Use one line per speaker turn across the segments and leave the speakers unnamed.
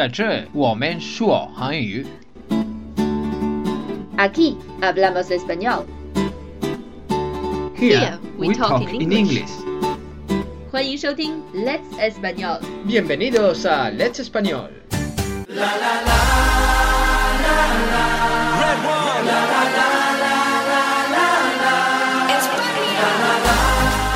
在这我们说韩语。
Aquí hablamos español.
Here we talk in English.
欢迎收听 Let's Español。
Bienvenidos a Let's Español.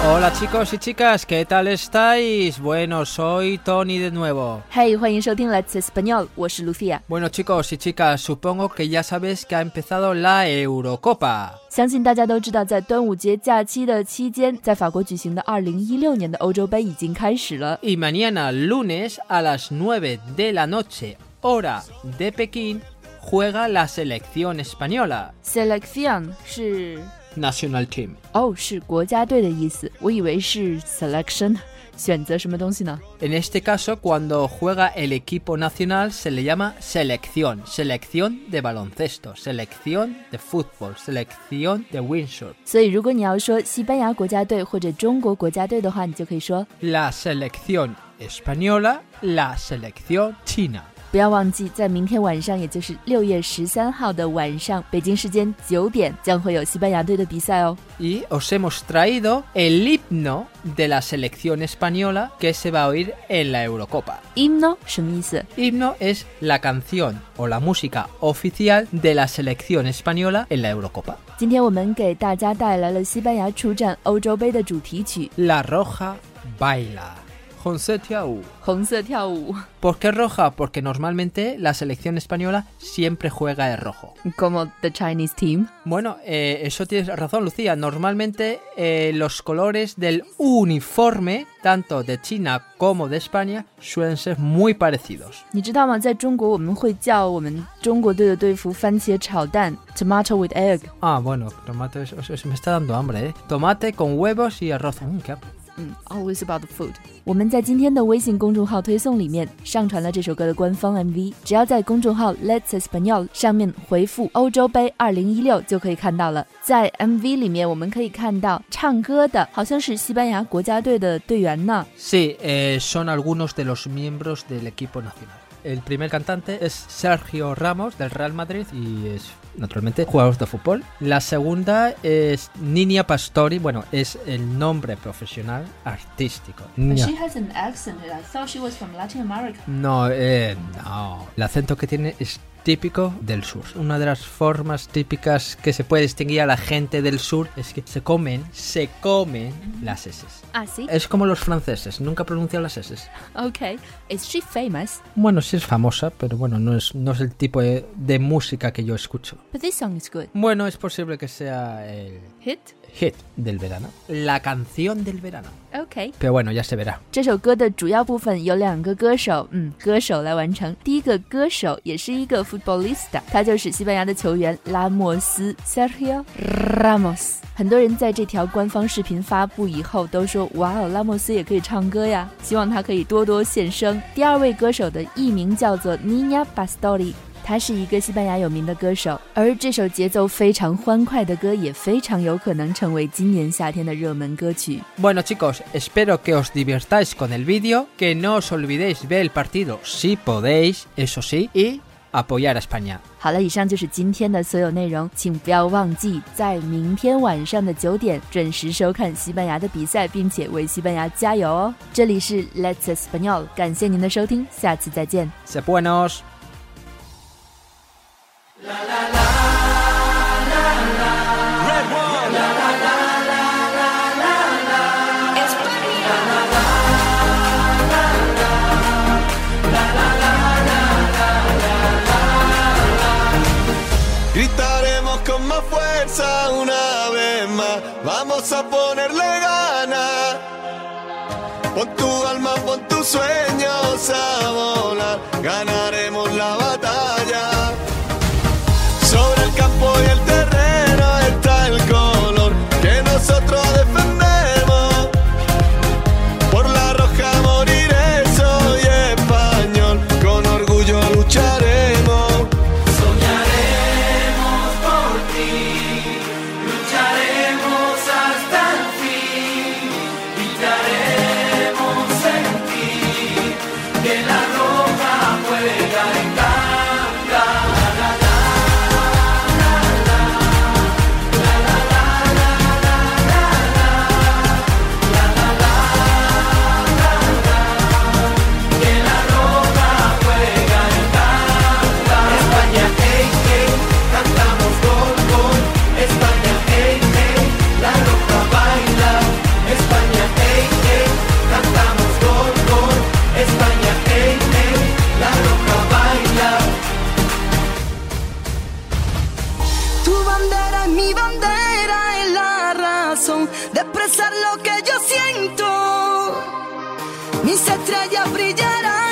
Hola chicos y chicas, ¿qué tal estáis? Bueno, soy Tony de nuevo.
嘿，欢迎收听 Let's Español，我是 Lucia。
Bueno chicos y chicas, supongo que ya sabéis que ha empezado la Eurocopa.
相信大家都知道，在端午节假期的期间，在法国举行的2016年的欧洲杯已经开始了。
Y mañana lunes a las 9 de la noche, hora de Pekín, juega la selección española.
Selection 是
National Team.
哦，是国家队的意思，我以为是 selection，选择什么东西呢？
En este caso, cuando juega el equipo nacional se le llama selección. Selección de baloncesto, selección de fútbol, selección de windsurf.
所以如果你要说西班牙国家队或者中国国家队的话，你就可以说
La selección española, la selección china.
不要忘记，在明天晚上，也就是六月十三号的晚上，北京时间九点，将会有西班牙队的比赛哦。
Y os hemos traído el himno de la selección española que se va a oír en la Eurocopa.
himno 什么意思？
Himno es la canción o la música oficial de la selección española en la Eurocopa.
今天我们给大家带来了西班牙出战欧洲杯的主题曲
La roja baila. José Tiago.
《红色跳舞》
¿Por qué roja? Porque normalmente la selección española siempre juega de rojo.
，como the Chinese team。
Bueno, eh, eso tienes razón, Lucía. Normalmente eh, los colores del uniforme, tanto de China como de España, suelen ser muy parecidos.
你知道吗？在中国，我们会叫我们中国队的队服番茄炒蛋 （tomato with egg）。
Ah, bueno, tomate, eso, eso me está dando hambre, ¿eh? Tomate con huevos y arroz. Mm, qué apto.
嗯，always about the food。我们在今天的微信公众号推送里面上传了这首歌的官方 MV，只要在公众号 Let's Español 上面回复“欧洲杯 2016” 就可以看到了。在 MV 里面，我们可以看到唱歌的好像是西班牙国家队的队员呢。
Sí, eh, son algunos de los miembros del equipo nacional. El primer cantante es Sergio Ramos del Real Madrid y es naturalmente jugador de fútbol. La segunda es Niña Pastori, bueno, es el nombre profesional artístico. Niña-
has an accent. I thought she was from Latin America.
No, eh, no. El acento que tiene es típico del sur. Una de las formas típicas que se puede distinguir a la gente del sur es que se comen, se comen las S.
啊，see.
Es como los franceses, nunca pronuncian las S.
Okay. Is she famous?
Bueno, sí es famosa, pero bueno, no es, no es el tipo de, de música que yo escucho.
But this song is good.
Bueno, es posible que sea el
Hit.
Hit del verano. La canción del verano.
Okay.
Pero bueno, ya se verá.
这首歌的主要部分由两个歌手，嗯，歌手来完成。第一个歌手也是一个 footballista，他就是西班牙的球员拉莫斯 Sergio Ramos。很多人在这条官方视频发布以后都说：“哇哦，拉莫斯也可以唱歌呀！”希望他可以多多现身。第二位歌手的艺名叫做 Nina Pastori。他是一个西班牙有名的歌手，而这首节奏非常欢快的歌也非常有可能成为今年夏天的热门歌曲。
Bueno chicos, espero que os divirtáis con el vídeo, que no os olvidéis ver el partido si podéis, eso sí, y apoyar a España.
好了，以上就是今天的所有内容，请不要忘记在明天晚上的九点准时收看西班牙的比赛，并且为西班牙加油哦！这里是 Let's Español，感谢您的收听，下次再见。
Sé buenos.
Vamos a ponerle ganas. Pon tu alma, pon tus sueños a volar. Ganaremos
brillará.